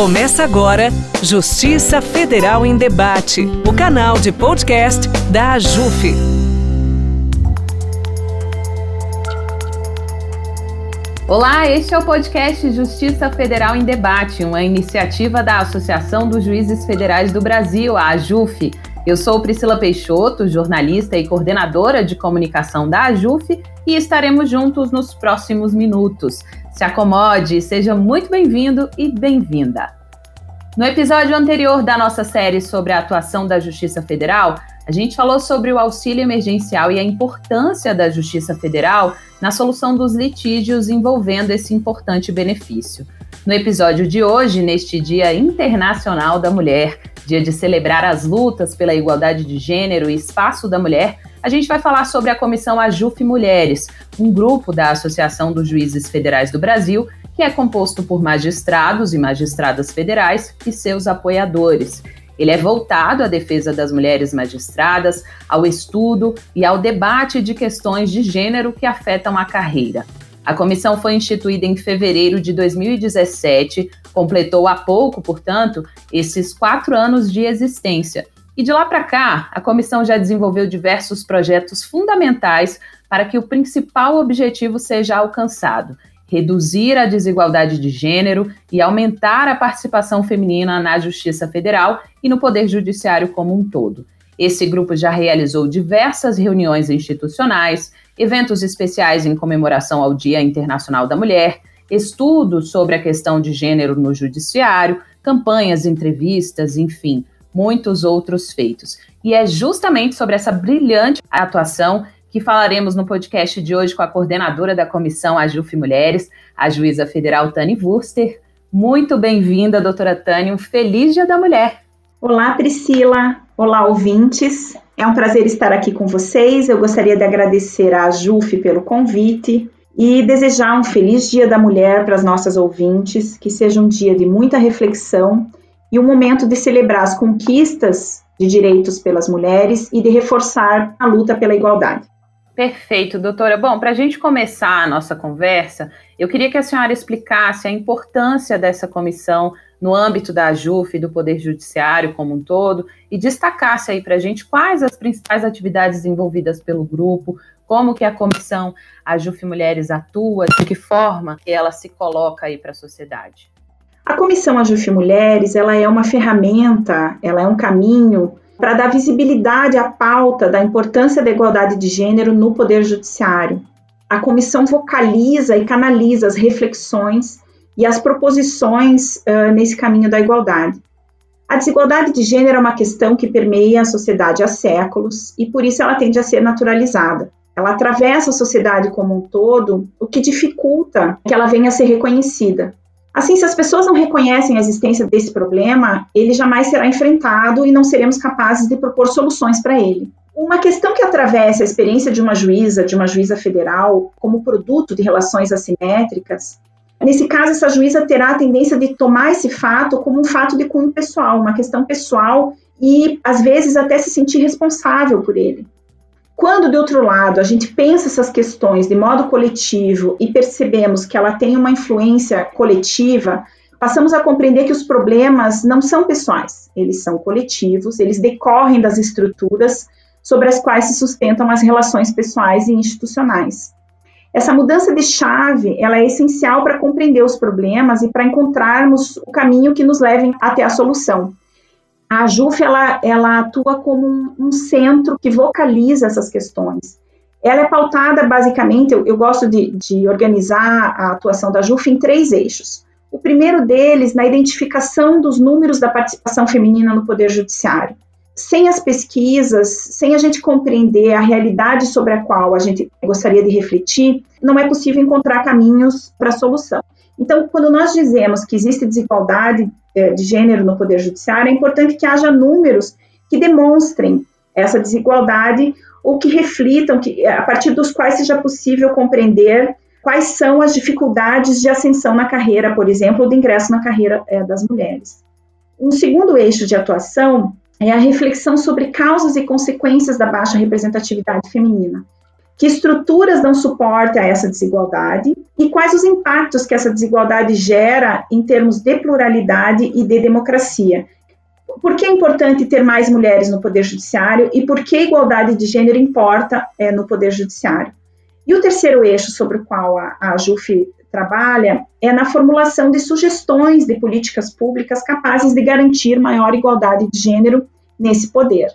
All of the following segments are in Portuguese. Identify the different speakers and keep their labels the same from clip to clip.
Speaker 1: Começa agora Justiça Federal em Debate, o canal de podcast da AJUF.
Speaker 2: Olá, este é o podcast Justiça Federal em Debate, uma iniciativa da Associação dos Juízes Federais do Brasil, a AJUF. Eu sou Priscila Peixoto, jornalista e coordenadora de comunicação da AJUF, e estaremos juntos nos próximos minutos. Se acomode, seja muito bem-vindo e bem-vinda. No episódio anterior da nossa série sobre a atuação da Justiça Federal, a gente falou sobre o auxílio emergencial e a importância da Justiça Federal na solução dos litígios envolvendo esse importante benefício. No episódio de hoje, neste Dia Internacional da Mulher, dia de celebrar as lutas pela igualdade de gênero e espaço da mulher, a gente vai falar sobre a Comissão AJUF Mulheres, um grupo da Associação dos Juízes Federais do Brasil, que é composto por magistrados e magistradas federais e seus apoiadores. Ele é voltado à defesa das mulheres magistradas, ao estudo e ao debate de questões de gênero que afetam a carreira. A comissão foi instituída em fevereiro de 2017, completou há pouco, portanto, esses quatro anos de existência e de lá para cá, a comissão já desenvolveu diversos projetos fundamentais para que o principal objetivo seja alcançado: reduzir a desigualdade de gênero e aumentar a participação feminina na Justiça Federal e no Poder Judiciário como um todo. Esse grupo já realizou diversas reuniões institucionais, eventos especiais em comemoração ao Dia Internacional da Mulher, estudos sobre a questão de gênero no Judiciário, campanhas, entrevistas, enfim, muitos outros feitos. E é justamente sobre essa brilhante atuação que falaremos no podcast de hoje com a coordenadora da comissão AJUF Mulheres, a juíza federal Tani Wurster. Muito bem-vinda, doutora Tani. Um feliz Dia da Mulher.
Speaker 3: Olá, Priscila. Olá, ouvintes. É um prazer estar aqui com vocês. Eu gostaria de agradecer à AJUF pelo convite e desejar um feliz Dia da Mulher para as nossas ouvintes, que seja um dia de muita reflexão e um momento de celebrar as conquistas de direitos pelas mulheres e de reforçar a luta pela igualdade.
Speaker 2: Perfeito, doutora. Bom, para a gente começar a nossa conversa, eu queria que a senhora explicasse a importância dessa comissão no âmbito da AJUF e do Poder Judiciário como um todo e destacasse aí para a gente quais as principais atividades envolvidas pelo grupo, como que a comissão AJUF Mulheres atua, de que forma que ela se coloca aí para a sociedade.
Speaker 3: A Comissão Ajuf Mulheres, ela é uma ferramenta, ela é um caminho para dar visibilidade à pauta da importância da igualdade de gênero no Poder Judiciário. A comissão vocaliza e canaliza as reflexões e as proposições uh, nesse caminho da igualdade. A desigualdade de gênero é uma questão que permeia a sociedade há séculos e por isso ela tende a ser naturalizada. Ela atravessa a sociedade como um todo, o que dificulta que ela venha a ser reconhecida. Assim, se as pessoas não reconhecem a existência desse problema, ele jamais será enfrentado e não seremos capazes de propor soluções para ele. Uma questão que atravessa a experiência de uma juíza, de uma juíza federal, como produto de relações assimétricas, nesse caso, essa juíza terá a tendência de tomar esse fato como um fato de cunho pessoal, uma questão pessoal e, às vezes, até se sentir responsável por ele. Quando, de outro lado, a gente pensa essas questões de modo coletivo e percebemos que ela tem uma influência coletiva, passamos a compreender que os problemas não são pessoais, eles são coletivos, eles decorrem das estruturas sobre as quais se sustentam as relações pessoais e institucionais. Essa mudança de chave, ela é essencial para compreender os problemas e para encontrarmos o caminho que nos leve até a solução. A JUF ela, ela atua como um, um, centro que vocaliza essas questões. Ela é pautada basicamente, eu, eu gosto de, de organizar a atuação da JUF em três eixos. O primeiro deles na identificação dos números da participação feminina no Poder Judiciário. Sem as pesquisas, sem a gente compreender a realidade sobre a qual a gente gostaria de refletir, não é possível encontrar caminhos para a solução. Então, quando nós dizemos que existe desigualdade é, de gênero no Poder Judiciário, é importante que haja números que demonstrem essa desigualdade ou que reflitam, que, a partir dos quais seja possível compreender quais são as dificuldades de ascensão na carreira, por exemplo, ou de ingresso na carreira é, das mulheres. Um segundo eixo de atuação é a reflexão sobre causas e consequências da baixa representatividade feminina, que estruturas dão suporte a essa desigualdade e quais os impactos que essa desigualdade gera em termos de pluralidade e de democracia. Por que é importante ter mais mulheres no Poder Judiciário e por que a igualdade de gênero importa é, no Poder Judiciário? E o terceiro eixo sobre o qual a, a trabalha é na formulação de sugestões de políticas públicas capazes de garantir maior igualdade de gênero nesse poder.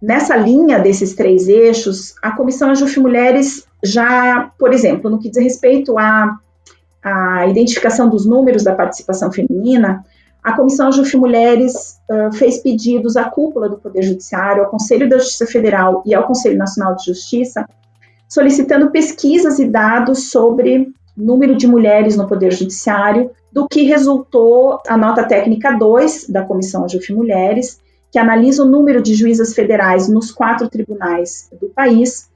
Speaker 3: Nessa linha desses três eixos, a Comissão Ajuf Mulheres já, por exemplo, no que diz respeito à, à identificação dos números da participação feminina, a Comissão Ajuf Mulheres uh, fez pedidos à cúpula do Poder Judiciário, ao Conselho da Justiça Federal e ao Conselho Nacional de Justiça, solicitando pesquisas e dados sobre número de mulheres no Poder Judiciário, do que resultou a nota técnica 2 da Comissão Ajuf Mulheres, que analisa o número de juízas federais nos quatro tribunais do país.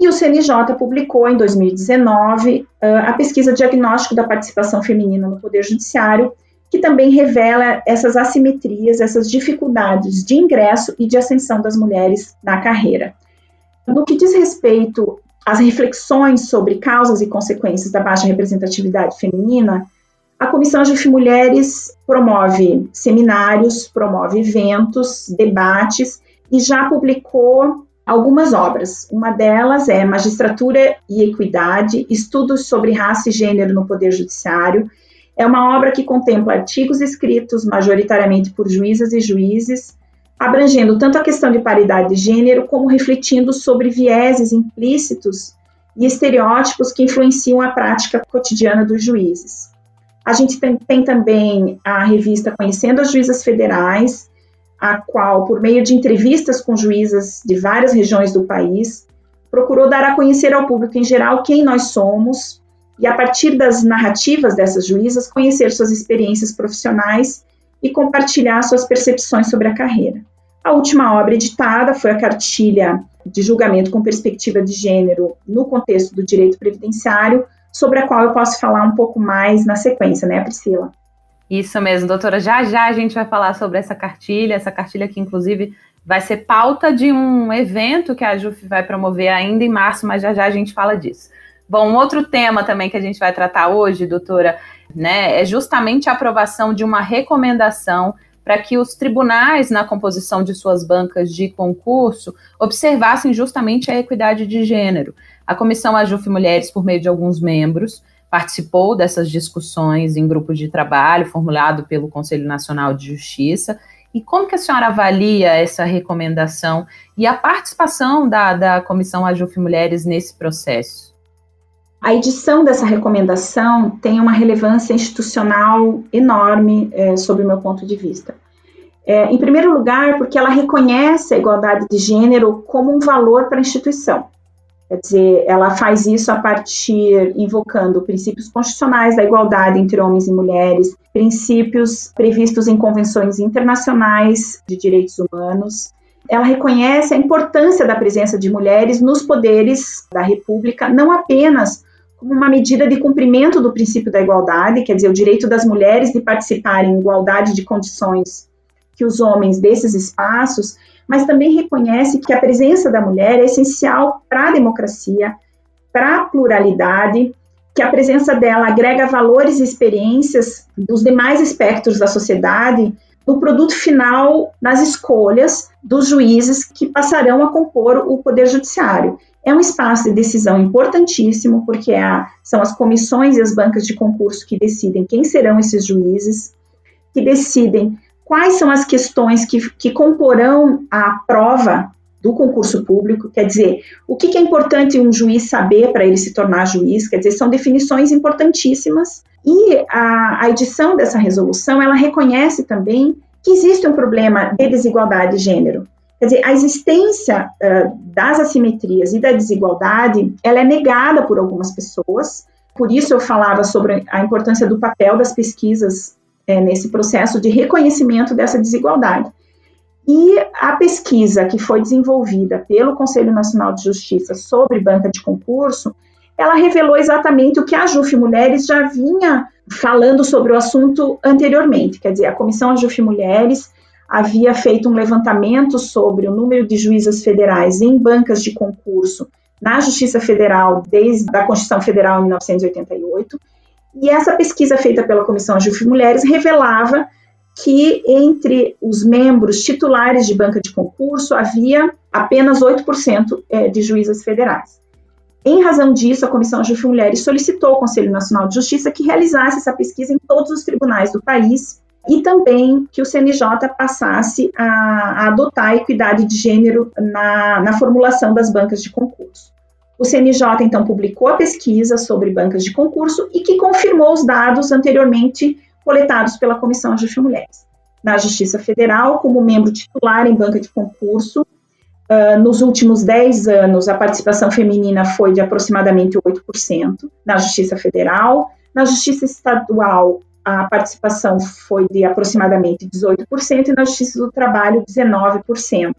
Speaker 3: E o CNJ publicou em 2019 a pesquisa Diagnóstico da Participação Feminina no Poder Judiciário, que também revela essas assimetrias, essas dificuldades de ingresso e de ascensão das mulheres na carreira. No que diz respeito às reflexões sobre causas e consequências da baixa representatividade feminina, a Comissão de Mulheres promove seminários, promove eventos, debates e já publicou algumas obras. Uma delas é Magistratura e Equidade, Estudos sobre Raça e Gênero no Poder Judiciário. É uma obra que contempla artigos escritos majoritariamente por juízas e juízes, abrangendo tanto a questão de paridade de gênero, como refletindo sobre vieses implícitos e estereótipos que influenciam a prática cotidiana dos juízes. A gente tem, tem também a revista Conhecendo as Juízas Federais, a qual, por meio de entrevistas com juízas de várias regiões do país, procurou dar a conhecer ao público em geral quem nós somos e, a partir das narrativas dessas juízas, conhecer suas experiências profissionais e compartilhar suas percepções sobre a carreira. A última obra editada foi a cartilha de julgamento com perspectiva de gênero no contexto do direito previdenciário, sobre a qual eu posso falar um pouco mais na sequência, né, Priscila?
Speaker 2: Isso mesmo, doutora. Já já a gente vai falar sobre essa cartilha, essa cartilha que inclusive vai ser pauta de um evento que a JUF vai promover ainda em março, mas já já a gente fala disso. Bom, outro tema também que a gente vai tratar hoje, doutora, né, é justamente a aprovação de uma recomendação para que os tribunais, na composição de suas bancas de concurso, observassem justamente a equidade de gênero. A Comissão Ajuf Mulheres, por meio de alguns membros, participou dessas discussões em grupo de trabalho formulado pelo Conselho Nacional de Justiça. E como que a senhora avalia essa recomendação e a participação da, da Comissão Ajuf Mulheres nesse processo?
Speaker 3: A edição dessa recomendação tem uma relevância institucional enorme, é, sob o meu ponto de vista. É, em primeiro lugar, porque ela reconhece a igualdade de gênero como um valor para a instituição. Quer dizer, ela faz isso a partir, invocando princípios constitucionais da igualdade entre homens e mulheres, princípios previstos em convenções internacionais de direitos humanos. Ela reconhece a importância da presença de mulheres nos poderes da República, não apenas uma medida de cumprimento do princípio da igualdade, quer dizer, o direito das mulheres de participar em igualdade de condições que os homens desses espaços, mas também reconhece que a presença da mulher é essencial para a democracia, para a pluralidade, que a presença dela agrega valores e experiências dos demais espectros da sociedade no produto final, nas escolhas dos juízes que passarão a compor o Poder Judiciário. É um espaço de decisão importantíssimo, porque é são as comissões e as bancas de concurso que decidem quem serão esses juízes, que decidem quais são as questões que, que comporão a prova do concurso público, quer dizer, o que, que é importante um juiz saber para ele se tornar juiz, quer dizer, são definições importantíssimas, e a, a edição dessa resolução, ela reconhece também que existe um problema de desigualdade de gênero, Quer dizer, a existência uh, das assimetrias e da desigualdade, ela é negada por algumas pessoas. Por isso eu falava sobre a importância do papel das pesquisas é, nesse processo de reconhecimento dessa desigualdade. E a pesquisa que foi desenvolvida pelo Conselho Nacional de Justiça sobre banca de concurso, ela revelou exatamente o que a JUF Mulheres já vinha falando sobre o assunto anteriormente. Quer dizer, a Comissão JUF Mulheres havia feito um levantamento sobre o número de juízas federais em bancas de concurso na Justiça Federal desde a Constituição Federal em 1988. E essa pesquisa feita pela Comissão AJUF Mulheres revelava que entre os membros titulares de banca de concurso havia apenas 8% é, de juízas federais. Em razão disso, a Comissão AJUF Mulheres solicitou ao Conselho Nacional de Justiça que realizasse essa pesquisa em todos os tribunais do país e também que o CNJ passasse a, a adotar a equidade de gênero na, na formulação das bancas de concurso. O CNJ então publicou a pesquisa sobre bancas de concurso e que confirmou os dados anteriormente coletados pela Comissão AJUF Mulheres. Na Justiça Federal, como membro titular em banca de concurso, uh, nos últimos 10 anos a participação feminina foi de aproximadamente 8%. Na Justiça Federal, na Justiça Estadual, a participação foi de aproximadamente 18% e na Justiça do Trabalho, 19%.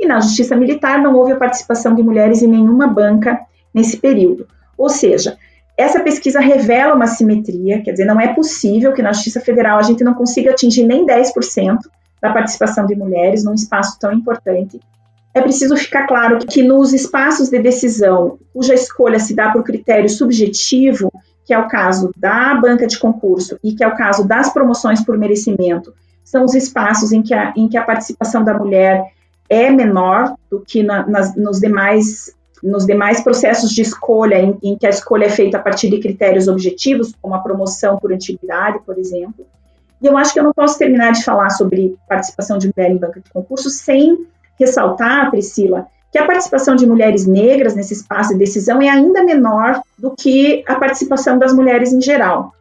Speaker 3: E na Justiça Militar não houve a participação de mulheres em nenhuma banca nesse período. Ou seja, essa pesquisa revela uma simetria, quer dizer, não é possível que na Justiça Federal a gente não consiga atingir nem 10% da participação de mulheres num espaço tão importante. É preciso ficar claro que nos espaços de decisão, cuja escolha se dá por critério subjetivo, que é o caso da banca de concurso e que é o caso das promoções por merecimento, são os espaços em que a, em que a participação da mulher é menor do que na, nas, nos demais nos demais processos de escolha, em, em, que a escolha é feita a partir de critérios objetivos, como a promoção por antiguidade, por exemplo. E eu acho que eu não posso terminar de falar sobre participação de mulher em banca de concurso sem ressaltar, Priscila, que a participação de mulheres negras nesse espaço de decisão é ainda menor do que a participação das mulheres em geral.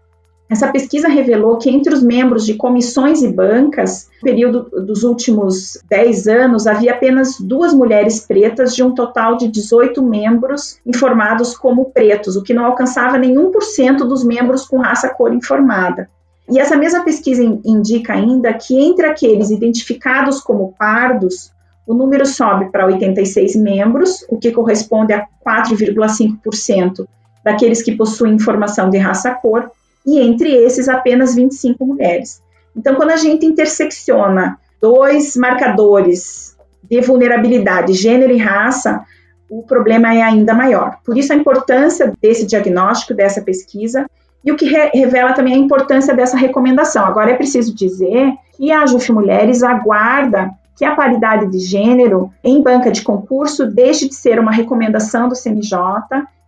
Speaker 3: Essa pesquisa revelou que entre os membros de comissões e bancas, no período dos últimos 10 anos, havia apenas duas mulheres pretas de um total de 18 membros informados como pretos, o que não alcançava nenhum por cento dos membros com raça cor informada. E essa mesma pesquisa indica ainda que entre aqueles identificados como pardos, o número sobe para 86 membros, o que corresponde a 4,5% daqueles que possuem informação de raça-cor, e entre esses apenas 25 mulheres. Então, quando a gente intersecciona dois marcadores de vulnerabilidade, gênero e raça, o problema é ainda maior. Por isso, a importância desse diagnóstico, dessa pesquisa, e o que re revela também a importância dessa recomendação. Agora, é preciso dizer que a JUF Mulheres aguarda que a paridade de gênero em banca de concurso deixe de ser uma recomendação do CNJ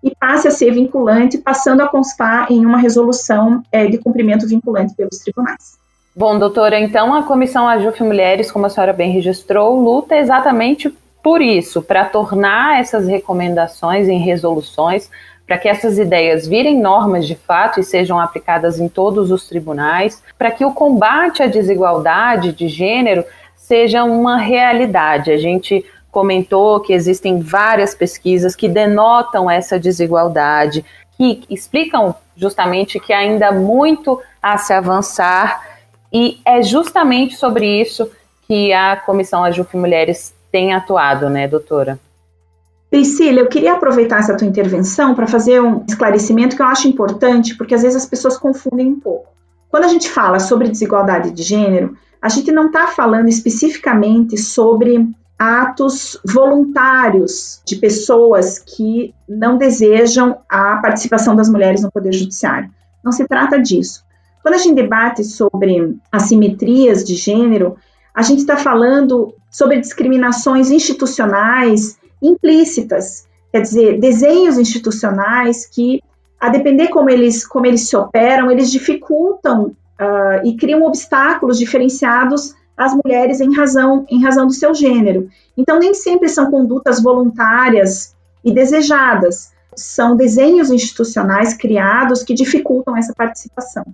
Speaker 3: e passe a ser vinculante, passando a constar em uma resolução é, de cumprimento vinculante pelos tribunais.
Speaker 2: Bom, doutora, então a Comissão Ajuf Mulheres, como a senhora bem registrou, luta exatamente por isso, para tornar essas recomendações em resoluções, para que essas ideias virem normas de fato e sejam aplicadas em todos os tribunais, para que o combate à desigualdade de gênero seja uma realidade. A gente comentou que existem várias pesquisas que denotam essa desigualdade, que explicam justamente que ainda há muito a se avançar, e é justamente sobre isso que a Comissão Ajuf Mulheres tem atuado, né, doutora?
Speaker 3: Priscila, eu queria aproveitar essa tua intervenção para fazer um esclarecimento que eu acho importante, porque às vezes as pessoas confundem um pouco. Quando a gente fala sobre desigualdade de gênero, a gente não está falando especificamente sobre atos voluntários de pessoas que não desejam a participação das mulheres no Poder Judiciário. Não se trata disso. Quando a gente debate sobre assimetrias de gênero, a gente está falando sobre discriminações institucionais implícitas, quer dizer, desenhos institucionais que, a depender como eles, como eles se operam, eles dificultam uh, e criam obstáculos diferenciados às mulheres em razão, em razão do seu gênero. Então, nem sempre são condutas voluntárias e desejadas, são desenhos institucionais criados que dificultam essa participação.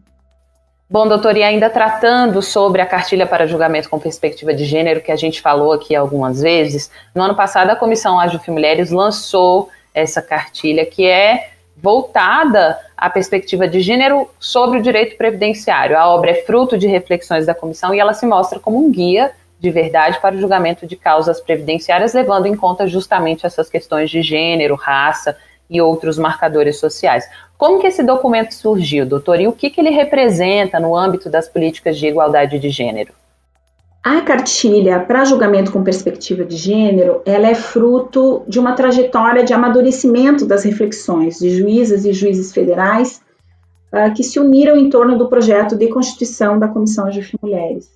Speaker 2: Bom, doutor, e ainda tratando sobre a cartilha para julgamento com perspectiva de gênero, que a gente falou aqui algumas vezes, no ano passado a Comissão Ágil Mulheres lançou essa cartilha que é voltada à perspectiva de gênero sobre o direito previdenciário. A obra é fruto de reflexões da comissão e ela se mostra como um guia de verdade para o julgamento de causas previdenciárias, levando em conta justamente essas questões de gênero, raça e outros marcadores sociais. Como que esse documento surgiu, doutor, e o que, que ele representa no âmbito das políticas de igualdade de gênero?
Speaker 3: A cartilha para julgamento com perspectiva de gênero, ela é fruto de uma trajetória de amadurecimento das reflexões de juízes e juízes federais uh, que se uniram em torno do projeto de constituição da Comissão de Mulheres.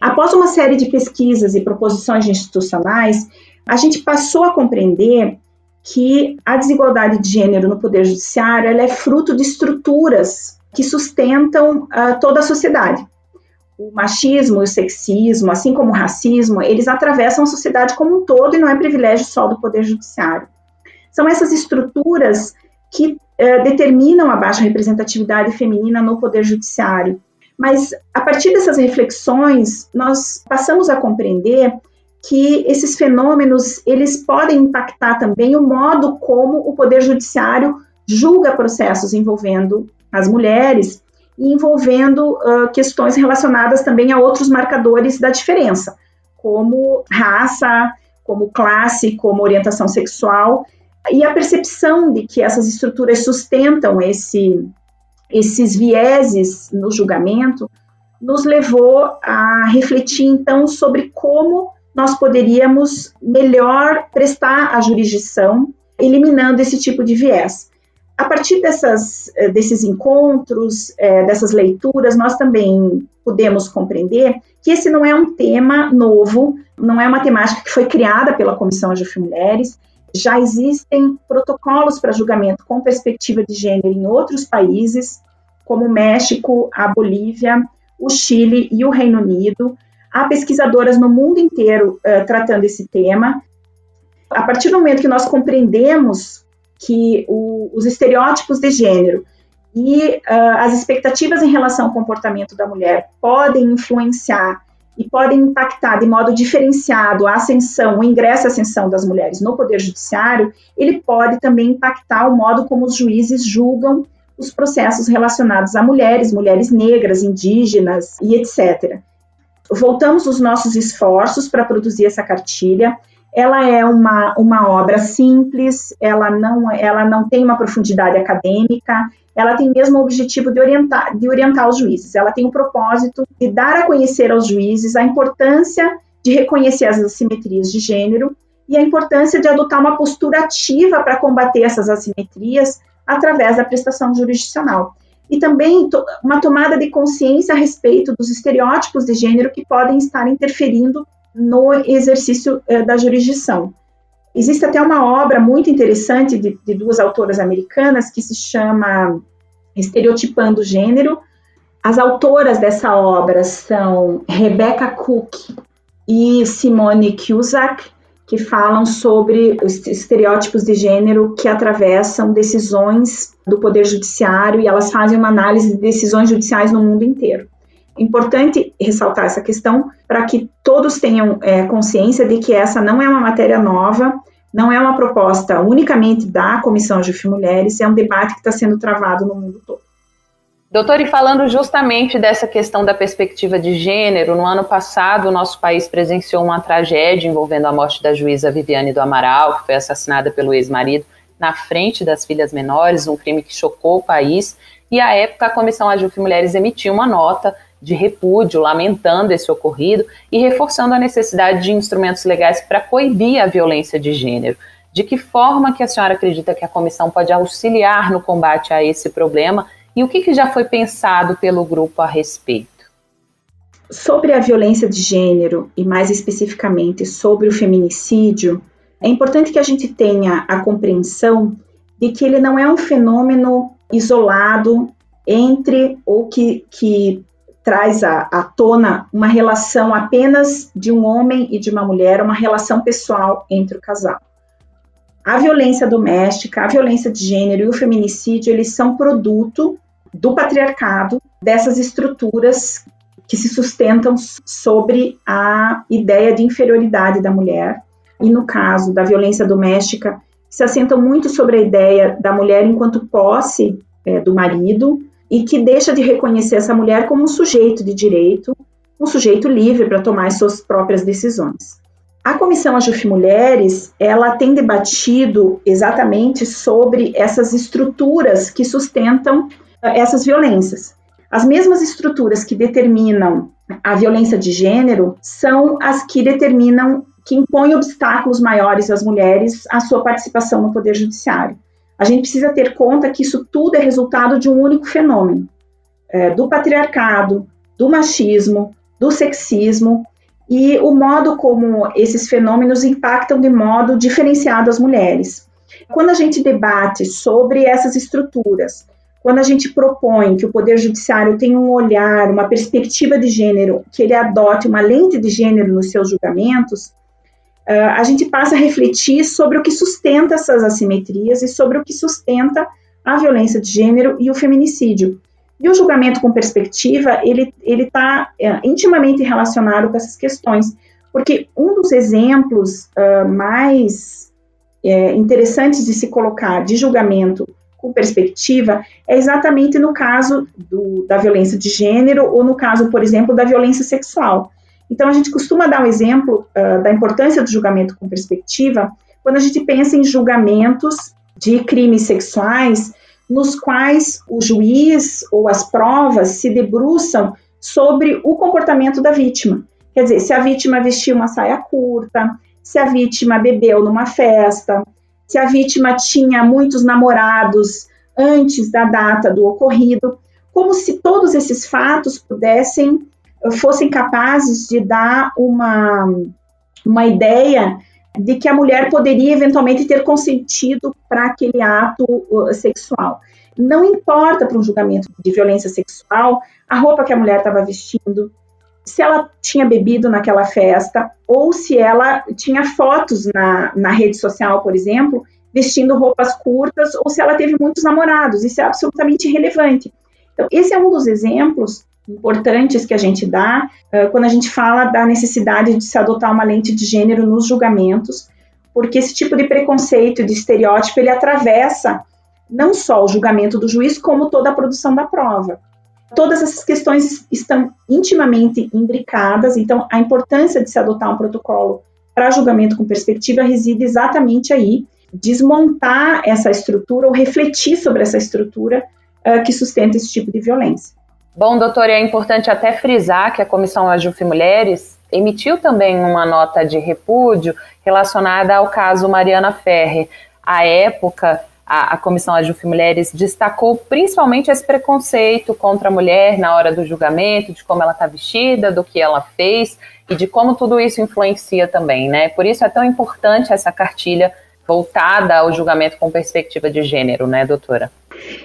Speaker 3: Após uma série de pesquisas e proposições institucionais, a gente passou a compreender que a desigualdade de gênero no poder judiciário é fruto de estruturas que sustentam uh, toda a sociedade o machismo e o sexismo, assim como o racismo, eles atravessam a sociedade como um todo e não é privilégio só do Poder Judiciário. São essas estruturas que eh, determinam a baixa representatividade feminina no Poder Judiciário. Mas, a partir dessas reflexões, nós passamos a compreender que esses fenômenos eles podem impactar também o modo como o Poder Judiciário julga processos envolvendo as mulheres envolvendo uh, questões relacionadas também a outros marcadores da diferença, como raça, como classe, como orientação sexual, e a percepção de que essas estruturas sustentam esse, esses vieses no julgamento nos levou a refletir então sobre como nós poderíamos melhor prestar a jurisdição, eliminando esse tipo de viés. A partir dessas, eh, desses encontros, é, dessas leituras, nós também podemos compreender que esse não é um tema novo, não é uma temática que foi criada pela Comissão de Mulheres. Já existem protocolos para julgamento com perspectiva de gênero em outros países, como o México, a Bolívia, o Chile e o Reino Unido. Há pesquisadoras no mundo inteiro uh, tratando esse tema. A partir do momento que nós compreendemos que o, os estereótipos de gênero e uh, as expectativas em relação ao comportamento da mulher podem influenciar e podem impactar de modo diferenciado a ascensão, o ingresso e ascensão das mulheres no Poder Judiciário, ele pode também impactar o modo como os juízes julgam os processos relacionados a mulheres, mulheres negras, indígenas e etc. Voltamos os nossos esforços para produzir essa cartilha. Ela é uma, uma obra simples, ela não, ela não tem uma profundidade acadêmica, ela tem mesmo o objetivo de orientar, de orientar os juízes. Ela tem o propósito de dar a conhecer aos juízes a importância de reconhecer as assimetrias de gênero e a importância de adotar uma postura ativa para combater essas assimetrias através da prestação jurisdicional. E também to uma tomada de consciência a respeito dos estereótipos de gênero que podem estar interferindo no exercício eh, da jurisdição. Existe até uma obra muito interessante de, de, duas autoras americanas que se chama Estereotipando Gênero. As autoras dessa obra são Rebecca Cook e Simone Cusack, que falam sobre os estereótipos de gênero que atravessam decisões do Poder Judiciário e elas fazem uma análise de decisões judiciais no mundo inteiro. Importante ressaltar essa questão para que todos tenham é, consciência de que essa não é uma matéria nova, não é uma proposta unicamente da Comissão de Mulheres, é um debate que está sendo travado no mundo todo.
Speaker 2: Doutor, e falando justamente dessa questão da perspectiva de gênero, no ano passado o nosso país presenciou uma tragédia envolvendo a morte da juíza Viviane do Amaral, que foi assassinada pelo ex-marido na frente das filhas menores, um crime que chocou o país. E à época a Comissão Ajuf Mulheres emitiu uma nota de repúdio, lamentando esse ocorrido e reforçando a necessidade de instrumentos legais para coibir a violência de gênero. De que forma que a senhora acredita que a comissão pode auxiliar no combate a esse problema e o que, que já foi pensado pelo grupo a respeito?
Speaker 3: Sobre a violência de gênero e mais especificamente sobre o feminicídio, é importante que a gente tenha a compreensão de que ele não é um fenômeno isolado entre ou que, que traz à, à tona uma relação apenas de um homem e de uma mulher, uma relação pessoal entre o casal. A violência doméstica, a violência de gênero e o feminicídio, eles são produto do patriarcado, dessas estruturas que se sustentam sobre a ideia de inferioridade da mulher. E no caso da violência doméstica, se assentam muito sobre a ideia da mulher enquanto posse é, do marido e que deixa de reconhecer essa mulher como um sujeito de direito, um sujeito livre para tomar as suas próprias decisões. A Comissão Ajuf Mulheres, ela tem debatido exatamente sobre essas estruturas que sustentam eh, essas violências. As mesmas estruturas que determinam a violência de gênero são as que determinam, que impõem obstáculos maiores às mulheres à sua participação no Poder Judiciário. A gente precisa ter conta que isso tudo é resultado de um único fenômeno, é, do patriarcado, do machismo, do sexismo e o modo como esses fenômenos impactam de modo diferenciado as mulheres. Quando a gente debate sobre essas estruturas, quando a gente propõe que o Poder Judiciário tenha um olhar, uma perspectiva de gênero, que ele adote uma lente de gênero nos seus julgamentos, a gente passa a refletir sobre o que sustenta essas assimetrias e sobre o que sustenta a violência de gênero e o feminicídio. E o julgamento com perspectiva, ele está é, intimamente relacionado com essas questões, porque um dos exemplos uh, mais é, interessantes de se colocar de julgamento com perspectiva é exatamente no caso do, da violência de gênero ou no caso, por exemplo, da violência sexual. Então, a gente costuma dar um exemplo uh, da importância do julgamento com perspectiva quando a gente pensa em julgamentos de crimes sexuais nos quais o juiz ou as provas se debruçam sobre o comportamento da vítima. Quer dizer, se a vítima vestiu uma saia curta, se a vítima bebeu numa festa, se a vítima tinha muitos namorados antes da data do ocorrido, como se todos esses fatos pudessem, fossem capazes de dar uma, uma ideia de que a mulher poderia eventualmente ter consentido para aquele ato uh, sexual. Não importa para um julgamento de violência sexual a roupa que a mulher estava vestindo, se ela tinha bebido naquela festa, ou se ela tinha fotos na, na rede social, por exemplo, vestindo roupas curtas, ou se ela teve muitos namorados. Isso é absolutamente irrelevante. Então, esse é um dos exemplos importantes que a gente dá uh, quando a gente fala da necessidade de se adotar uma lente de gênero nos julgamentos, porque esse tipo de preconceito, de estereótipo, ele atravessa não só o julgamento do juiz, como toda a produção da prova. Todas essas questões estão intimamente imbricadas, então a importância de se adotar um protocolo para julgamento com perspectiva reside exatamente aí, desmontar essa estrutura ou refletir sobre essa estrutura uh, que sustenta esse tipo de violência.
Speaker 2: Bom, doutor, é importante até frisar que a Comissão Ajuf Mulheres emitiu também uma nota de repúdio relacionada ao caso Mariana Ferre. À época, a, a Comissão Ajuf Mulheres destacou principalmente esse preconceito contra a mulher na hora do julgamento, de como ela está vestida, do que ela fez e de como tudo isso influencia também, né? Por isso é tão importante essa cartilha voltada ao julgamento com perspectiva de gênero, né, doutora?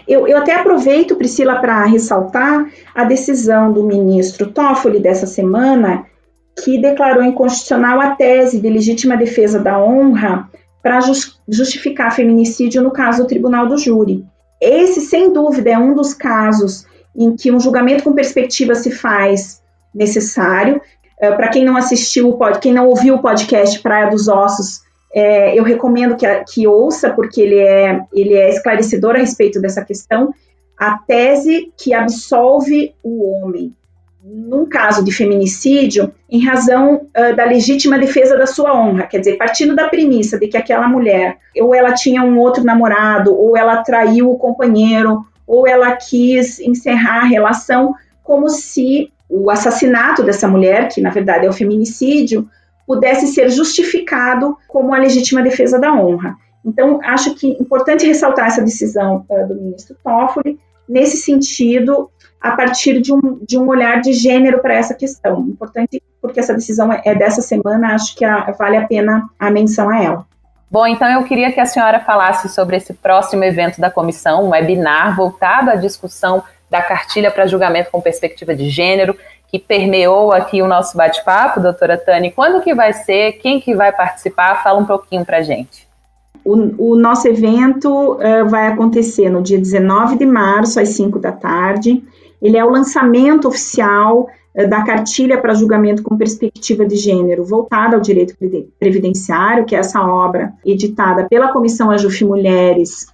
Speaker 3: Eu, eu até aproveito, Priscila, para ressaltar a decisão do ministro Toffoli dessa semana, que declarou inconstitucional a tese de legítima defesa da honra para justificar feminicídio no caso do Tribunal do Júri. Esse, sem dúvida, é um dos casos em que um julgamento com perspectiva se faz necessário. Uh, para quem não assistiu, quem não ouviu o podcast Praia dos Ossos, é, eu recomendo que, que, ouça, porque ele é, ele é esclarecedor a respeito dessa questão. A tese que absolve o homem, num caso de feminicídio, em razão uh, da legítima defesa da sua honra. Quer dizer, partindo da premissa de que aquela mulher, ou ela tinha um outro namorado, ou ela traiu o companheiro, ou ela quis encerrar a relação, como se o assassinato dessa mulher, que na verdade é o feminicídio, pudesse ser justificado como a legítima defesa da honra. Então, acho que é importante ressaltar essa decisão uh, do ministro Toffoli, nesse sentido, a partir de um, de um olhar de gênero para essa questão. Importante porque essa decisão é, é dessa semana, acho que a, vale a pena a menção a ela.
Speaker 2: Bom, então eu queria que a senhora falasse sobre esse próximo evento da comissão, um webinar voltado à discussão da cartilha para julgamento com perspectiva de gênero, que permeou aqui o nosso bate-papo, doutora Tani. Quando que vai ser? Quem que vai participar? Fala um pouquinho para gente.
Speaker 3: O, o, nosso evento uh, vai acontecer no dia 19 de março, às 5 da tarde. Ele é o lançamento oficial uh, da cartilha para julgamento com perspectiva de gênero, voltada ao direito previdenciário, que é essa obra editada pela Comissão Ajuf Mulheres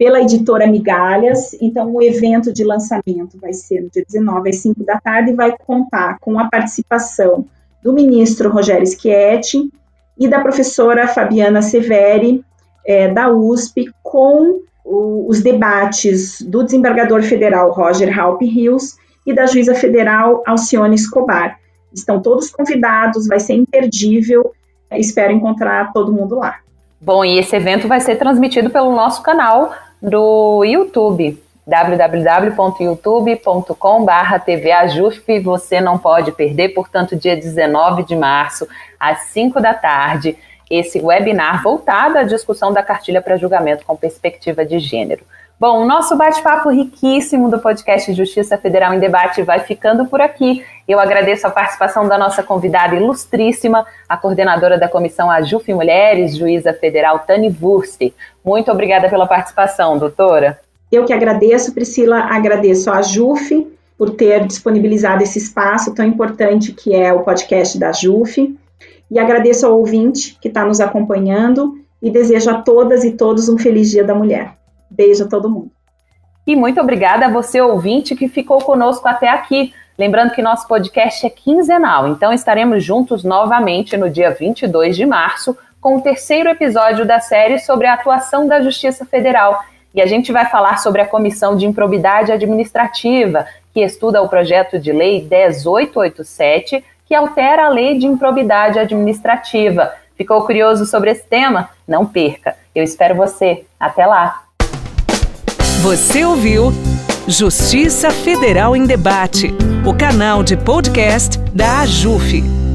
Speaker 3: pela editora Migalhas. Então, o evento de lançamento vai ser no dia 19 às 5 da tarde e vai contar com a participação do ministro Rogério Schietti e da professora Fabiana Severi, é, da USP, com o, os debates do desembargador federal Roger Halp Hills e da juíza federal Alcione Escobar. Estão todos convidados, vai ser imperdível. Espero encontrar todo mundo lá.
Speaker 2: Bom, e esse evento vai ser transmitido pelo nosso canal do YouTube, www.youtube.com.br TVAJUF. Você não pode perder, portanto, dia 19 de março, às 5 da tarde, esse webinar voltado à discussão da cartilha para julgamento com perspectiva de gênero. Bom, o nosso bate-papo riquíssimo do podcast Justiça Federal em Debate vai ficando por aqui. Eu agradeço a participação da nossa convidada ilustríssima, a coordenadora da Comissão AJUF Mulheres, juíza federal Tani Wurst. Muito obrigada pela participação, doutora.
Speaker 3: Eu que agradeço, Priscila, agradeço a JUF por ter disponibilizado esse espaço tão importante que é o podcast da JUF, e agradeço ao ouvinte que está nos acompanhando e desejo a todas e todos um feliz Dia da Mulher. Beijo a todo mundo.
Speaker 2: E muito obrigada a você, ouvinte, que ficou conosco até aqui. Lembrando que nosso podcast é quinzenal, então estaremos juntos novamente no dia 22 de março com o terceiro episódio da série sobre a atuação da Justiça Federal. E a gente vai falar sobre a Comissão de Improbidade Administrativa, que estuda o projeto de lei 10887, que altera a Lei de Improbidade Administrativa. Ficou curioso sobre esse tema? Não perca. Eu espero você. Até lá.
Speaker 1: Você ouviu Justiça Federal em Debate, o canal de podcast da AJUF.